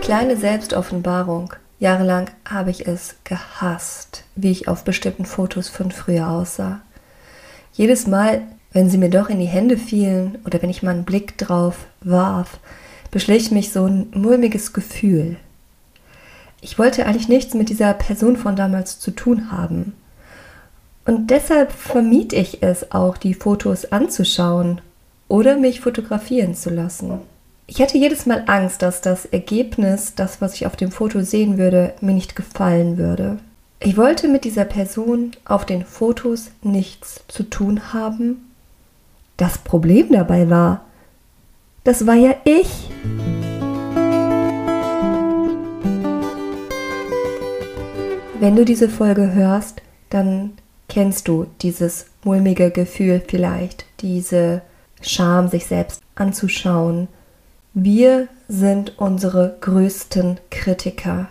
Kleine Selbstoffenbarung. Jahrelang habe ich es gehasst, wie ich auf bestimmten Fotos von früher aussah. Jedes Mal, wenn sie mir doch in die Hände fielen oder wenn ich mal einen Blick drauf warf, beschlich mich so ein mulmiges Gefühl. Ich wollte eigentlich nichts mit dieser Person von damals zu tun haben. Und deshalb vermied ich es auch, die Fotos anzuschauen oder mich fotografieren zu lassen. Ich hatte jedes Mal Angst, dass das Ergebnis, das, was ich auf dem Foto sehen würde, mir nicht gefallen würde. Ich wollte mit dieser Person auf den Fotos nichts zu tun haben. Das Problem dabei war, das war ja ich. Wenn du diese Folge hörst, dann kennst du dieses mulmige Gefühl vielleicht, diese Scham, sich selbst anzuschauen. Wir sind unsere größten Kritiker.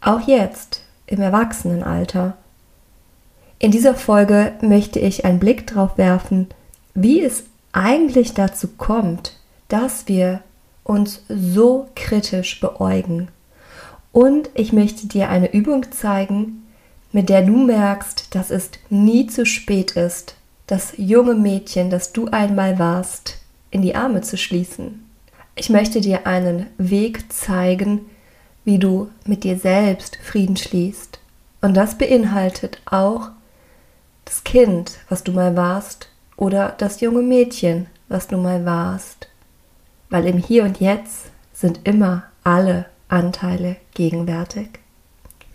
Auch jetzt, im Erwachsenenalter. In dieser Folge möchte ich einen Blick darauf werfen, wie es eigentlich dazu kommt, dass wir uns so kritisch beäugen. Und ich möchte dir eine Übung zeigen, mit der du merkst, dass es nie zu spät ist, das junge Mädchen, das du einmal warst, in die Arme zu schließen. Ich möchte dir einen Weg zeigen, wie du mit dir selbst Frieden schließt. Und das beinhaltet auch das Kind, was du mal warst, oder das junge Mädchen, was du mal warst. Weil im Hier und Jetzt sind immer alle Anteile gegenwärtig.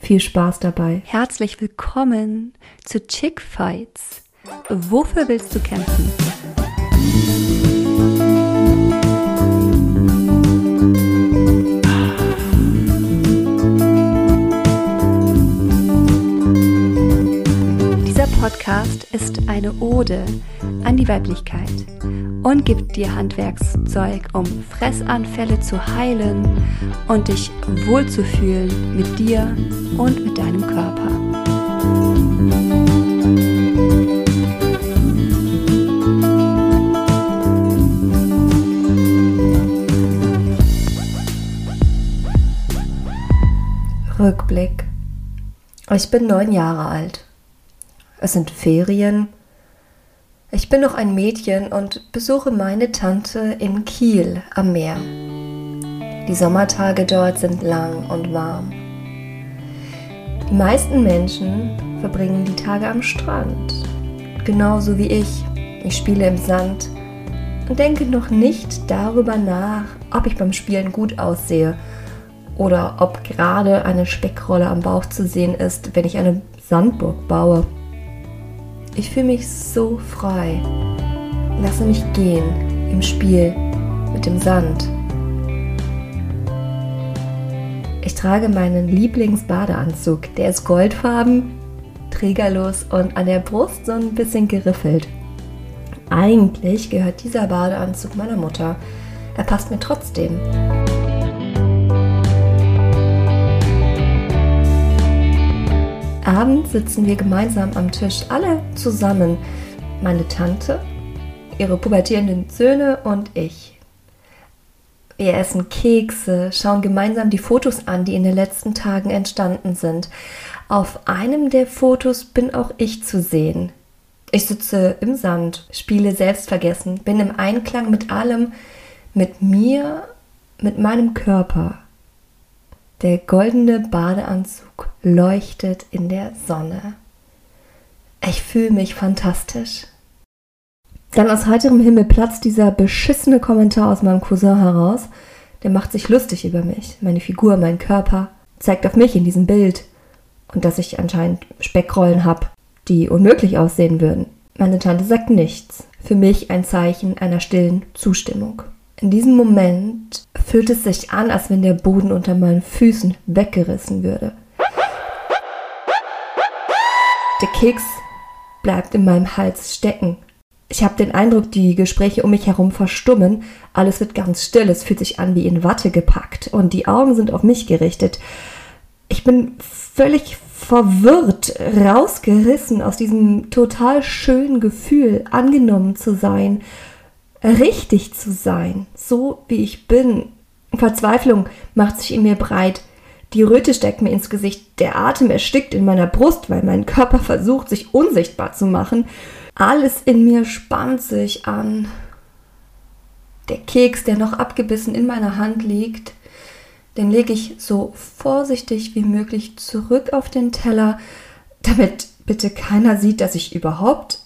Viel Spaß dabei. Herzlich willkommen zu Chick Fights. Wofür willst du kämpfen? Podcast ist eine Ode an die Weiblichkeit und gibt dir Handwerkszeug, um Fressanfälle zu heilen und dich wohlzufühlen mit dir und mit deinem Körper. Rückblick. Ich bin neun Jahre alt. Es sind Ferien ich bin noch ein Mädchen und besuche meine Tante in Kiel am Meer. Die Sommertage dort sind lang und warm. Die meisten Menschen verbringen die Tage am Strand, genauso wie ich. Ich spiele im Sand und denke noch nicht darüber nach, ob ich beim Spielen gut aussehe oder ob gerade eine Speckrolle am Bauch zu sehen ist, wenn ich eine Sandburg baue. Ich fühle mich so frei. Lasse mich gehen im Spiel mit dem Sand. Ich trage meinen Lieblingsbadeanzug. Der ist goldfarben, trägerlos und an der Brust so ein bisschen geriffelt. Eigentlich gehört dieser Badeanzug meiner Mutter. Er passt mir trotzdem. Abends sitzen wir gemeinsam am Tisch, alle zusammen. Meine Tante, ihre pubertierenden Söhne und ich. Wir essen Kekse, schauen gemeinsam die Fotos an, die in den letzten Tagen entstanden sind. Auf einem der Fotos bin auch ich zu sehen. Ich sitze im Sand, spiele selbstvergessen, bin im Einklang mit allem, mit mir, mit meinem Körper. Der goldene Badeanzug leuchtet in der Sonne. Ich fühle mich fantastisch. Dann aus heiterem Himmel platzt dieser beschissene Kommentar aus meinem Cousin heraus. Der macht sich lustig über mich, meine Figur, meinen Körper, zeigt auf mich in diesem Bild und dass ich anscheinend Speckrollen habe, die unmöglich aussehen würden. Meine Tante sagt nichts. Für mich ein Zeichen einer stillen Zustimmung. In diesem Moment fühlt es sich an, als wenn der Boden unter meinen Füßen weggerissen würde. Der Keks bleibt in meinem Hals stecken. Ich habe den Eindruck, die Gespräche um mich herum verstummen. Alles wird ganz still, es fühlt sich an wie in Watte gepackt und die Augen sind auf mich gerichtet. Ich bin völlig verwirrt, rausgerissen aus diesem total schönen Gefühl, angenommen zu sein, richtig zu sein, so wie ich bin. Verzweiflung macht sich in mir breit. Die Röte steckt mir ins Gesicht, der Atem erstickt in meiner Brust, weil mein Körper versucht, sich unsichtbar zu machen. Alles in mir spannt sich an. Der Keks, der noch abgebissen in meiner Hand liegt, den lege ich so vorsichtig wie möglich zurück auf den Teller, damit bitte keiner sieht, dass ich überhaupt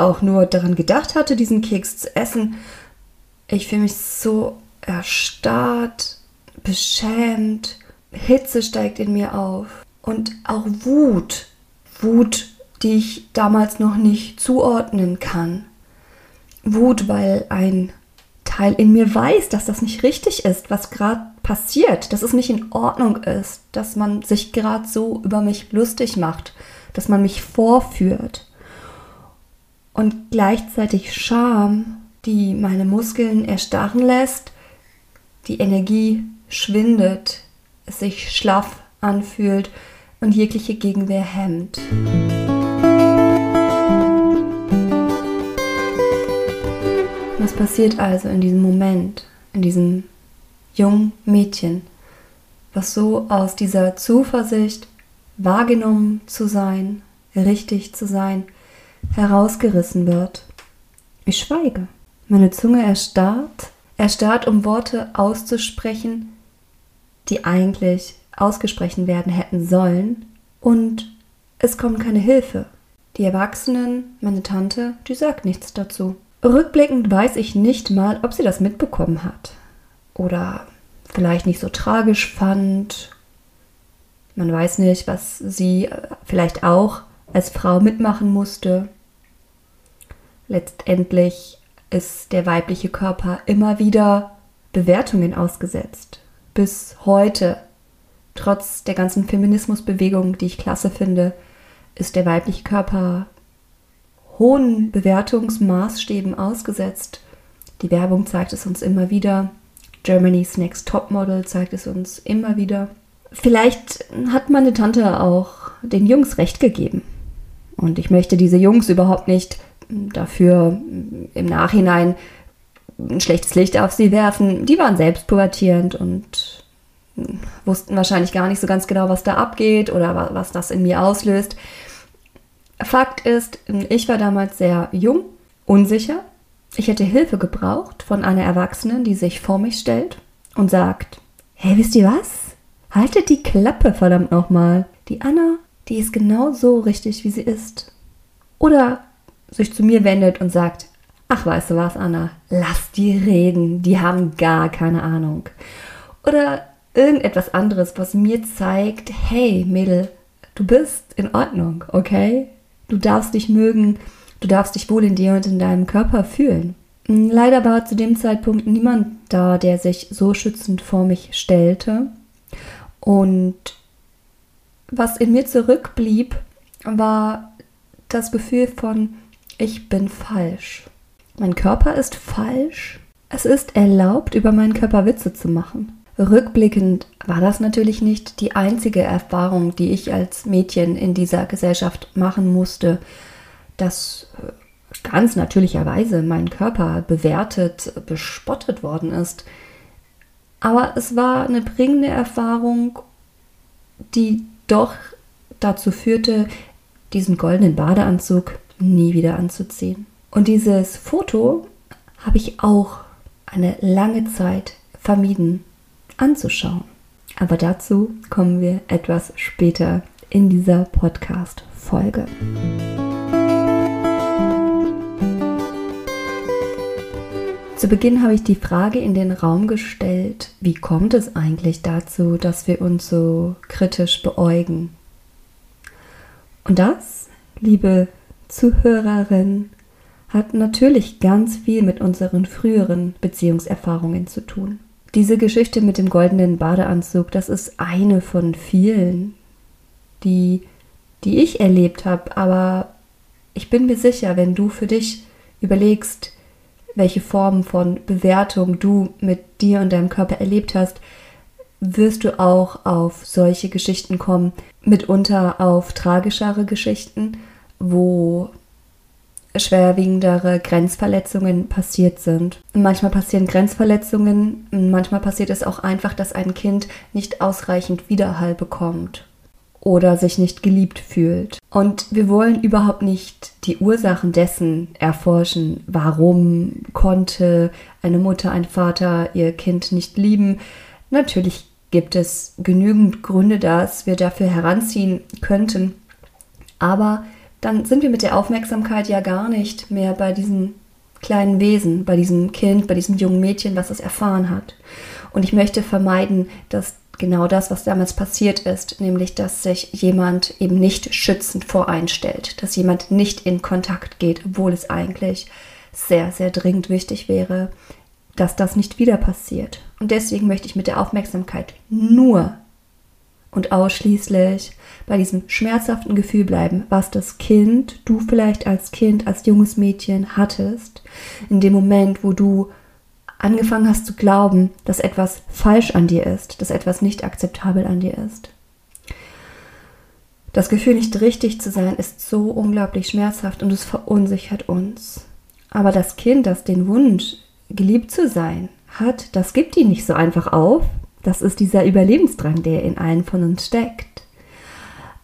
auch nur daran gedacht hatte, diesen Keks zu essen. Ich fühle mich so erstarrt, beschämt, Hitze steigt in mir auf und auch Wut. Wut, die ich damals noch nicht zuordnen kann. Wut, weil ein Teil in mir weiß, dass das nicht richtig ist, was gerade passiert, dass es nicht in Ordnung ist, dass man sich gerade so über mich lustig macht, dass man mich vorführt. Und gleichzeitig Scham, die meine Muskeln erstarren lässt, die Energie schwindet, es sich schlaff anfühlt und jegliche Gegenwehr hemmt. Was passiert also in diesem Moment, in diesem jungen Mädchen, was so aus dieser Zuversicht, wahrgenommen zu sein, richtig zu sein, herausgerissen wird? Ich schweige. Meine Zunge erstarrt, erstarrt, um Worte auszusprechen, die eigentlich ausgesprochen werden hätten sollen, und es kommt keine Hilfe. Die Erwachsenen, meine Tante, die sagt nichts dazu. Rückblickend weiß ich nicht mal, ob sie das mitbekommen hat. Oder vielleicht nicht so tragisch fand. Man weiß nicht, was sie äh, vielleicht auch als Frau mitmachen musste. Letztendlich ist der weibliche Körper immer wieder Bewertungen ausgesetzt. Bis heute, trotz der ganzen Feminismusbewegung, die ich klasse finde, ist der weibliche Körper hohen Bewertungsmaßstäben ausgesetzt. Die Werbung zeigt es uns immer wieder. Germany's Next Topmodel zeigt es uns immer wieder. Vielleicht hat meine Tante auch den Jungs recht gegeben. Und ich möchte diese Jungs überhaupt nicht dafür im Nachhinein ein schlechtes Licht auf sie werfen. Die waren selbst pubertierend und wussten wahrscheinlich gar nicht so ganz genau, was da abgeht oder was das in mir auslöst. Fakt ist, ich war damals sehr jung, unsicher. Ich hätte Hilfe gebraucht von einer Erwachsenen, die sich vor mich stellt und sagt, hey, wisst ihr was? Haltet die Klappe, verdammt nochmal. Die Anna, die ist genau so richtig, wie sie ist. Oder sich zu mir wendet und sagt, ach, weißt du was, Anna, lass die reden, die haben gar keine Ahnung. Oder irgendetwas anderes, was mir zeigt, hey, Mädel, du bist in Ordnung, okay? Du darfst dich mögen, du darfst dich wohl in dir und in deinem Körper fühlen. Leider war zu dem Zeitpunkt niemand da, der sich so schützend vor mich stellte. Und was in mir zurückblieb, war das Gefühl von, ich bin falsch. Mein Körper ist falsch. Es ist erlaubt, über meinen Körper Witze zu machen. Rückblickend war das natürlich nicht die einzige Erfahrung, die ich als Mädchen in dieser Gesellschaft machen musste, dass äh, ganz natürlicherweise mein Körper bewertet, bespottet worden ist. Aber es war eine bringende Erfahrung, die doch dazu führte, diesen goldenen Badeanzug nie wieder anzuziehen. Und dieses Foto habe ich auch eine lange Zeit vermieden anzuschauen. Aber dazu kommen wir etwas später in dieser Podcast-Folge. Zu Beginn habe ich die Frage in den Raum gestellt, wie kommt es eigentlich dazu, dass wir uns so kritisch beäugen? Und das, liebe Zuhörerin, hat natürlich ganz viel mit unseren früheren Beziehungserfahrungen zu tun. Diese Geschichte mit dem goldenen Badeanzug, das ist eine von vielen, die, die ich erlebt habe. Aber ich bin mir sicher, wenn du für dich überlegst, welche Formen von Bewertung du mit dir und deinem Körper erlebt hast, wirst du auch auf solche Geschichten kommen, mitunter auf tragischere Geschichten, wo schwerwiegendere Grenzverletzungen passiert sind. Manchmal passieren Grenzverletzungen, manchmal passiert es auch einfach, dass ein Kind nicht ausreichend Widerhall bekommt oder sich nicht geliebt fühlt. Und wir wollen überhaupt nicht die Ursachen dessen erforschen. Warum konnte eine Mutter, ein Vater ihr Kind nicht lieben? Natürlich gibt es genügend Gründe, dass wir dafür heranziehen könnten. Aber dann sind wir mit der Aufmerksamkeit ja gar nicht mehr bei diesem kleinen Wesen, bei diesem Kind, bei diesem jungen Mädchen, was es erfahren hat. Und ich möchte vermeiden, dass genau das, was damals passiert ist, nämlich dass sich jemand eben nicht schützend voreinstellt, dass jemand nicht in Kontakt geht, obwohl es eigentlich sehr, sehr dringend wichtig wäre, dass das nicht wieder passiert. Und deswegen möchte ich mit der Aufmerksamkeit nur und ausschließlich bei diesem schmerzhaften Gefühl bleiben, was das Kind, du vielleicht als Kind, als junges Mädchen hattest, in dem Moment, wo du angefangen hast zu glauben, dass etwas falsch an dir ist, dass etwas nicht akzeptabel an dir ist. Das Gefühl, nicht richtig zu sein, ist so unglaublich schmerzhaft und es verunsichert uns. Aber das Kind, das den Wunsch, geliebt zu sein, hat, das gibt ihn nicht so einfach auf. Das ist dieser Überlebensdrang, der in allen von uns steckt.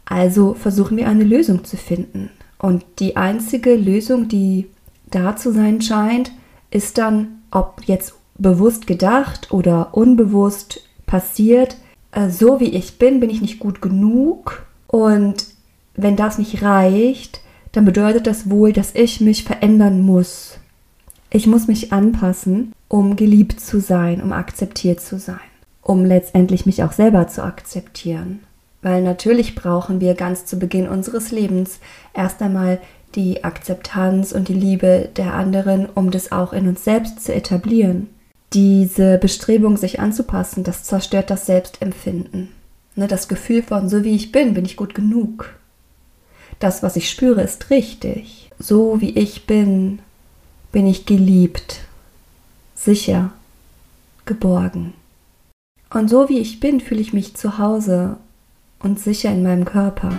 Also versuchen wir eine Lösung zu finden. Und die einzige Lösung, die da zu sein scheint, ist dann ob jetzt bewusst gedacht oder unbewusst passiert, äh, so wie ich bin, bin ich nicht gut genug. Und wenn das nicht reicht, dann bedeutet das wohl, dass ich mich verändern muss. Ich muss mich anpassen, um geliebt zu sein, um akzeptiert zu sein, um letztendlich mich auch selber zu akzeptieren. Weil natürlich brauchen wir ganz zu Beginn unseres Lebens erst einmal die Akzeptanz und die Liebe der anderen, um das auch in uns selbst zu etablieren. Diese Bestrebung, sich anzupassen, das zerstört das Selbstempfinden. Ne, das Gefühl von, so wie ich bin, bin ich gut genug. Das, was ich spüre, ist richtig. So wie ich bin, bin ich geliebt, sicher, geborgen. Und so wie ich bin, fühle ich mich zu Hause und sicher in meinem Körper.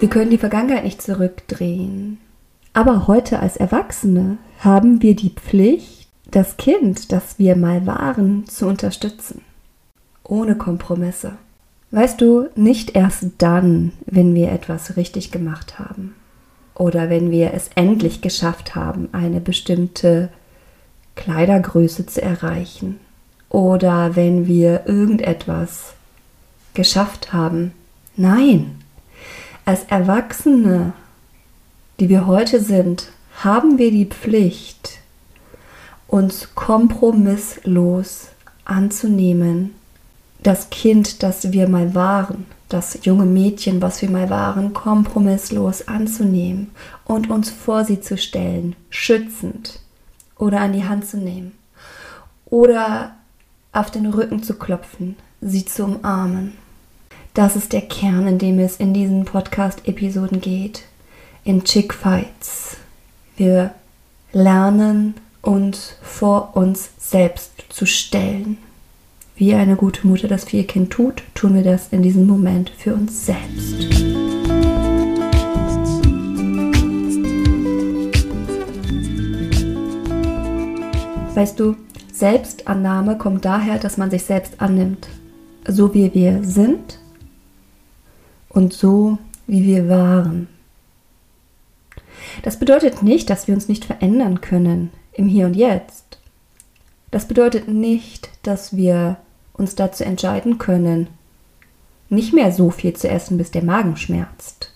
Wir können die Vergangenheit nicht zurückdrehen. Aber heute als Erwachsene haben wir die Pflicht, das Kind, das wir mal waren, zu unterstützen. Ohne Kompromisse. Weißt du, nicht erst dann, wenn wir etwas richtig gemacht haben oder wenn wir es endlich geschafft haben, eine bestimmte Kleidergröße zu erreichen oder wenn wir irgendetwas geschafft haben. Nein, als Erwachsene, die wir heute sind, haben wir die Pflicht, uns kompromisslos anzunehmen, das Kind, das wir mal waren, das junge Mädchen, was wir mal waren, kompromisslos anzunehmen und uns vor sie zu stellen, schützend oder an die Hand zu nehmen oder auf den Rücken zu klopfen, sie zu umarmen. Das ist der Kern, in dem es in diesen Podcast-Episoden geht. In Chick Fights. Wir lernen uns vor uns selbst zu stellen. Wie eine gute Mutter das für ihr Kind tut, tun wir das in diesem Moment für uns selbst. Weißt du, Selbstannahme kommt daher, dass man sich selbst annimmt. So wie wir sind, und so, wie wir waren. Das bedeutet nicht, dass wir uns nicht verändern können im Hier und Jetzt. Das bedeutet nicht, dass wir uns dazu entscheiden können, nicht mehr so viel zu essen, bis der Magen schmerzt.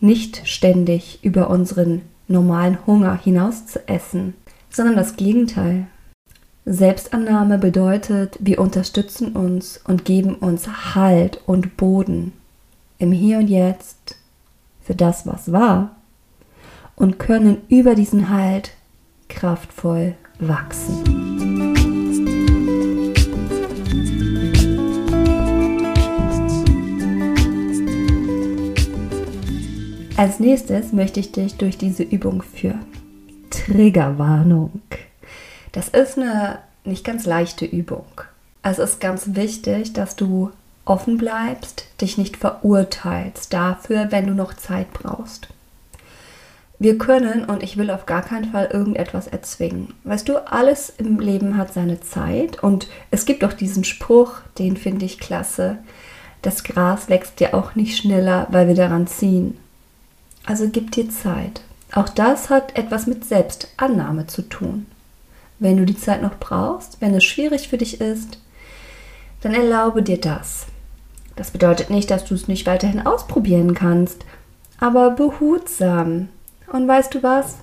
Nicht ständig über unseren normalen Hunger hinaus zu essen, sondern das Gegenteil. Selbstannahme bedeutet, wir unterstützen uns und geben uns Halt und Boden im Hier und Jetzt für das, was war und können über diesen Halt kraftvoll wachsen. Als nächstes möchte ich dich durch diese Übung führen. Triggerwarnung. Das ist eine nicht ganz leichte Übung. Es ist ganz wichtig, dass du offen bleibst, dich nicht verurteilst dafür, wenn du noch Zeit brauchst. Wir können und ich will auf gar keinen Fall irgendetwas erzwingen. Weißt du, alles im Leben hat seine Zeit und es gibt auch diesen Spruch, den finde ich klasse. Das Gras wächst ja auch nicht schneller, weil wir daran ziehen. Also gib dir Zeit. Auch das hat etwas mit Selbstannahme zu tun. Wenn du die Zeit noch brauchst, wenn es schwierig für dich ist, dann erlaube dir das. Das bedeutet nicht, dass du es nicht weiterhin ausprobieren kannst, aber behutsam, und weißt du was?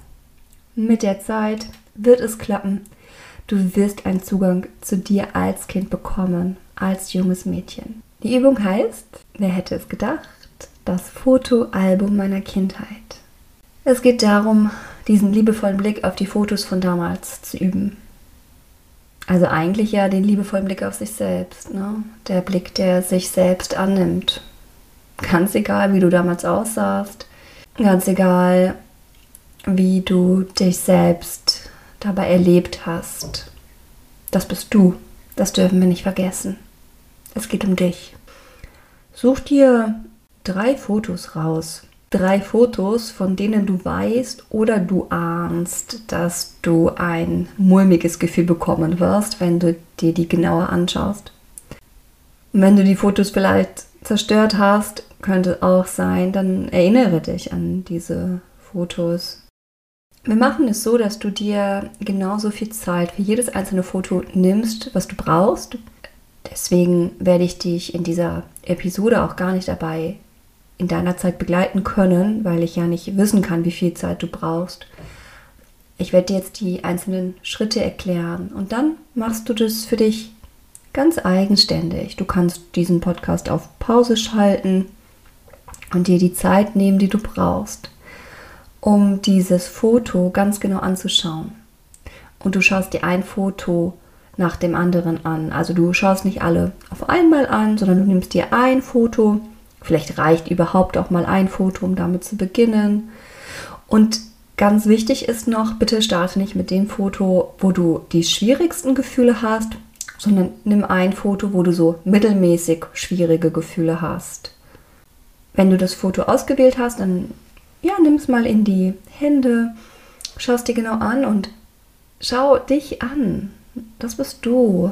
Mit der Zeit wird es klappen. Du wirst einen Zugang zu dir als Kind bekommen, als junges Mädchen. Die Übung heißt, wer hätte es gedacht, das Fotoalbum meiner Kindheit. Es geht darum, diesen liebevollen Blick auf die Fotos von damals zu üben. Also eigentlich ja den liebevollen Blick auf sich selbst, ne? Der Blick, der sich selbst annimmt. Ganz egal, wie du damals aussahst, ganz egal, wie du dich selbst dabei erlebt hast. Das bist du. Das dürfen wir nicht vergessen. Es geht um dich. Such dir drei Fotos raus. Drei Fotos, von denen du weißt oder du ahnst, dass du ein mulmiges Gefühl bekommen wirst, wenn du dir die genauer anschaust. Und wenn du die Fotos vielleicht zerstört hast, könnte auch sein, dann erinnere dich an diese Fotos wir machen es so, dass du dir genauso viel Zeit für jedes einzelne Foto nimmst, was du brauchst. Deswegen werde ich dich in dieser Episode auch gar nicht dabei in deiner Zeit begleiten können, weil ich ja nicht wissen kann, wie viel Zeit du brauchst. Ich werde dir jetzt die einzelnen Schritte erklären und dann machst du das für dich ganz eigenständig. Du kannst diesen Podcast auf Pause schalten und dir die Zeit nehmen, die du brauchst um dieses Foto ganz genau anzuschauen. Und du schaust dir ein Foto nach dem anderen an. Also du schaust nicht alle auf einmal an, sondern du nimmst dir ein Foto. Vielleicht reicht überhaupt auch mal ein Foto, um damit zu beginnen. Und ganz wichtig ist noch, bitte starte nicht mit dem Foto, wo du die schwierigsten Gefühle hast, sondern nimm ein Foto, wo du so mittelmäßig schwierige Gefühle hast. Wenn du das Foto ausgewählt hast, dann ja, nimm es mal in die Hände, schau es dir genau an und schau dich an. Das bist du.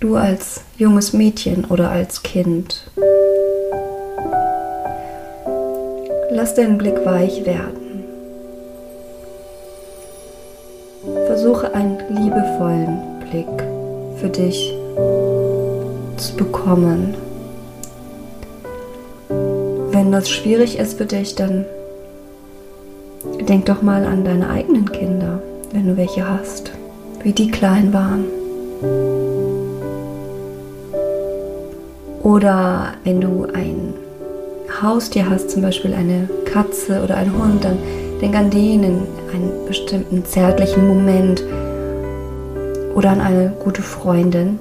Du als junges Mädchen oder als Kind. Lass deinen Blick weich werden. Versuche einen liebevollen Blick für dich zu bekommen. Wenn das schwierig ist für dich, dann denk doch mal an deine eigenen Kinder, wenn du welche hast, wie die klein waren. Oder wenn du ein Haustier hast, zum Beispiel eine Katze oder einen Hund, dann denk an den in einen bestimmten zärtlichen Moment oder an eine gute Freundin.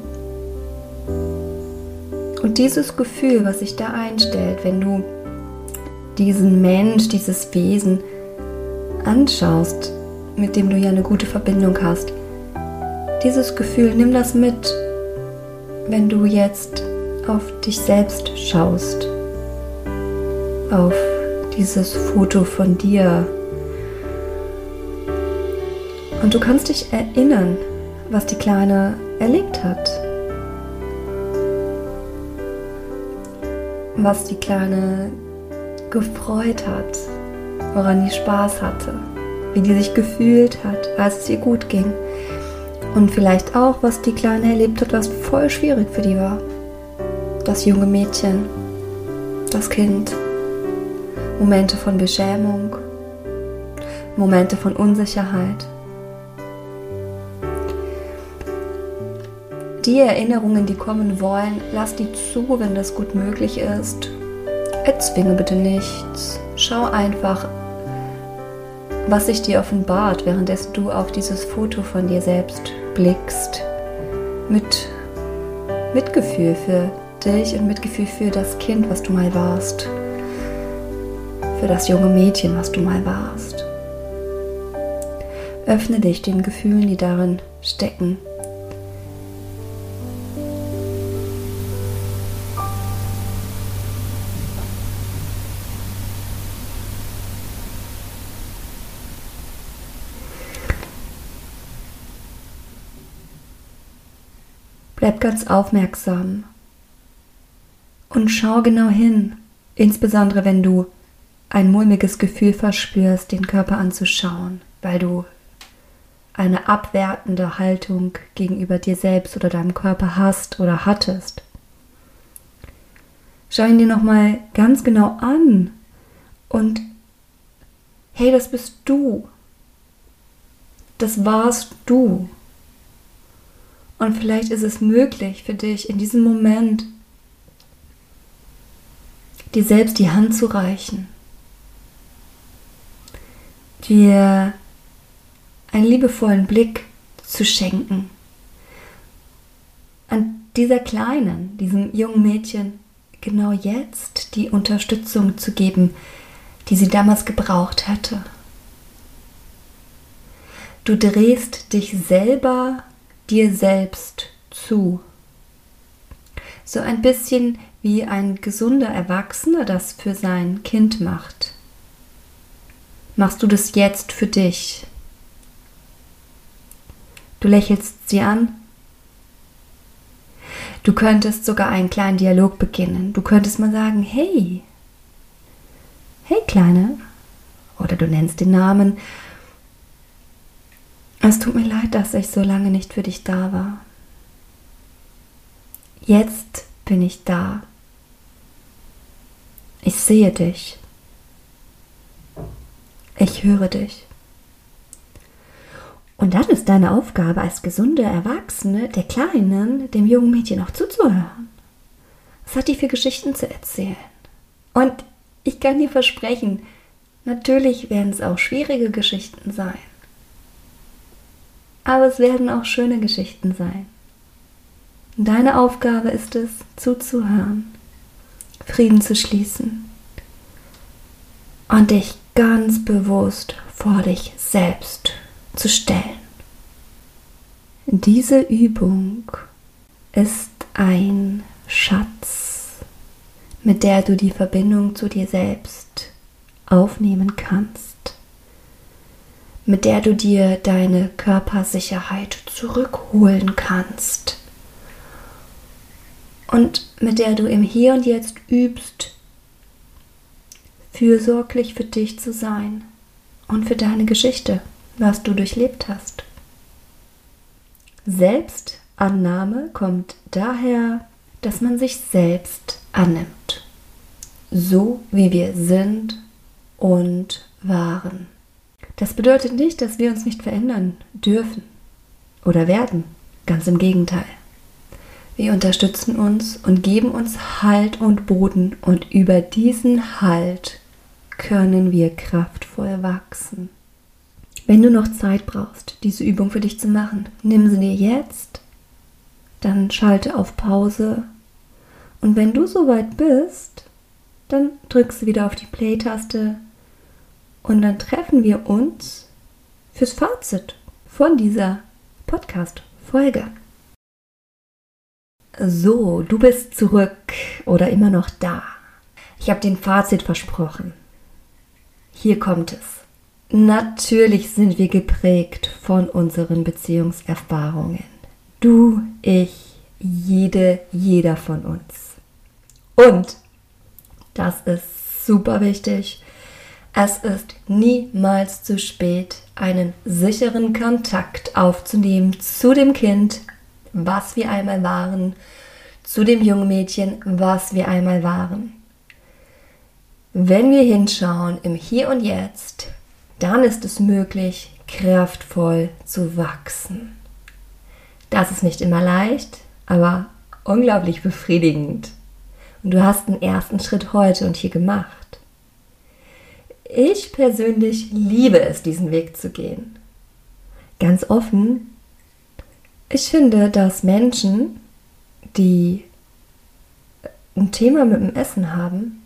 Und dieses Gefühl, was sich da einstellt, wenn du diesen Mensch, dieses Wesen anschaust, mit dem du ja eine gute Verbindung hast. Dieses Gefühl, nimm das mit, wenn du jetzt auf dich selbst schaust, auf dieses Foto von dir. Und du kannst dich erinnern, was die Kleine erlebt hat. Was die Kleine gefreut hat, woran die Spaß hatte, wie die sich gefühlt hat, als es ihr gut ging. Und vielleicht auch, was die Kleine erlebt hat, was voll schwierig für die war. Das junge Mädchen, das Kind, Momente von Beschämung, Momente von Unsicherheit. Die Erinnerungen, die kommen wollen, lass die zu, wenn das gut möglich ist Erzwinge bitte nichts. Schau einfach, was sich dir offenbart, währenddessen du auf dieses Foto von dir selbst blickst. Mit Mitgefühl für dich und Mitgefühl für das Kind, was du mal warst. Für das junge Mädchen, was du mal warst. Öffne dich den Gefühlen, die darin stecken. Bleib ganz aufmerksam und schau genau hin, insbesondere wenn du ein mulmiges Gefühl verspürst, den Körper anzuschauen, weil du eine abwertende Haltung gegenüber dir selbst oder deinem Körper hast oder hattest. Schau ihn dir nochmal ganz genau an und hey, das bist du. Das warst du. Und vielleicht ist es möglich für dich in diesem Moment, dir selbst die Hand zu reichen, dir einen liebevollen Blick zu schenken, an dieser kleinen, diesem jungen Mädchen genau jetzt die Unterstützung zu geben, die sie damals gebraucht hätte. Du drehst dich selber dir selbst zu. So ein bisschen wie ein gesunder Erwachsener das für sein Kind macht. Machst du das jetzt für dich? Du lächelst sie an. Du könntest sogar einen kleinen Dialog beginnen. Du könntest mal sagen, hey, hey Kleine, oder du nennst den Namen es tut mir leid, dass ich so lange nicht für dich da war. Jetzt bin ich da. Ich sehe dich. Ich höre dich. Und dann ist deine Aufgabe als gesunde Erwachsene der Kleinen, dem jungen Mädchen auch zuzuhören. Was hat die für Geschichten zu erzählen? Und ich kann dir versprechen, natürlich werden es auch schwierige Geschichten sein. Aber es werden auch schöne Geschichten sein. Deine Aufgabe ist es, zuzuhören, Frieden zu schließen und dich ganz bewusst vor dich selbst zu stellen. Diese Übung ist ein Schatz, mit der du die Verbindung zu dir selbst aufnehmen kannst mit der du dir deine Körpersicherheit zurückholen kannst und mit der du im Hier und Jetzt übst, fürsorglich für dich zu sein und für deine Geschichte, was du durchlebt hast. Selbstannahme kommt daher, dass man sich selbst annimmt, so wie wir sind und waren. Das bedeutet nicht, dass wir uns nicht verändern dürfen oder werden. Ganz im Gegenteil. Wir unterstützen uns und geben uns Halt und Boden und über diesen Halt können wir kraftvoll wachsen. Wenn du noch Zeit brauchst, diese Übung für dich zu machen, nimm sie dir jetzt, dann schalte auf Pause und wenn du soweit bist, dann drückst du wieder auf die Play-Taste und dann treffen wir uns fürs Fazit von dieser Podcast-Folge. So, du bist zurück oder immer noch da. Ich habe den Fazit versprochen. Hier kommt es. Natürlich sind wir geprägt von unseren Beziehungserfahrungen. Du, ich, jede, jeder von uns. Und, das ist super wichtig, es ist niemals zu spät, einen sicheren Kontakt aufzunehmen zu dem Kind, was wir einmal waren, zu dem jungen Mädchen, was wir einmal waren. Wenn wir hinschauen im Hier und Jetzt, dann ist es möglich, kraftvoll zu wachsen. Das ist nicht immer leicht, aber unglaublich befriedigend. Und du hast den ersten Schritt heute und hier gemacht. Ich persönlich liebe es, diesen Weg zu gehen. Ganz offen, ich finde, dass Menschen, die ein Thema mit dem Essen haben,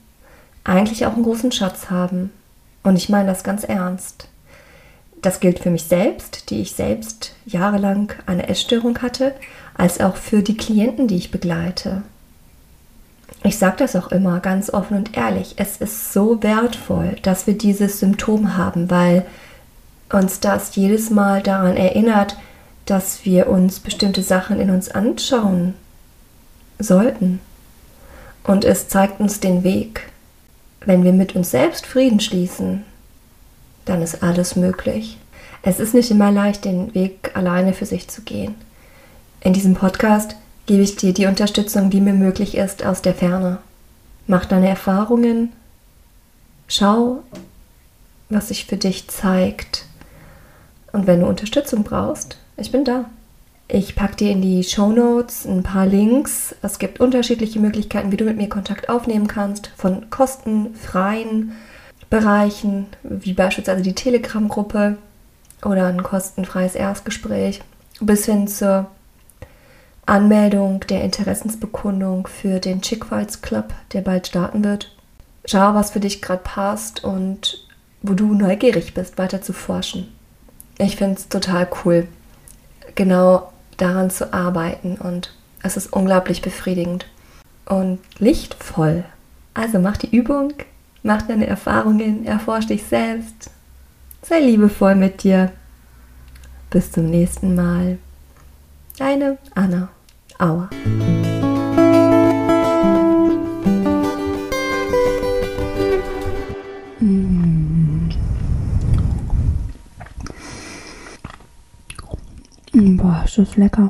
eigentlich auch einen großen Schatz haben. Und ich meine das ganz ernst. Das gilt für mich selbst, die ich selbst jahrelang eine Essstörung hatte, als auch für die Klienten, die ich begleite. Ich sage das auch immer ganz offen und ehrlich. Es ist so wertvoll, dass wir dieses Symptom haben, weil uns das jedes Mal daran erinnert, dass wir uns bestimmte Sachen in uns anschauen sollten. Und es zeigt uns den Weg. Wenn wir mit uns selbst Frieden schließen, dann ist alles möglich. Es ist nicht immer leicht, den Weg alleine für sich zu gehen. In diesem Podcast gebe ich dir die Unterstützung, die mir möglich ist, aus der Ferne. Mach deine Erfahrungen, schau, was sich für dich zeigt. Und wenn du Unterstützung brauchst, ich bin da. Ich packe dir in die Show Notes ein paar Links. Es gibt unterschiedliche Möglichkeiten, wie du mit mir Kontakt aufnehmen kannst, von kostenfreien Bereichen, wie beispielsweise die Telegram-Gruppe oder ein kostenfreies Erstgespräch, bis hin zur Anmeldung der Interessensbekundung für den Chick Fights Club, der bald starten wird. Schau, was für dich gerade passt und wo du neugierig bist, weiter zu forschen. Ich finde es total cool, genau daran zu arbeiten und es ist unglaublich befriedigend und lichtvoll. Also mach die Übung, mach deine Erfahrungen, erforsch dich selbst, sei liebevoll mit dir. Bis zum nächsten Mal. Deine Anna Auer. Boah, ist das lecker.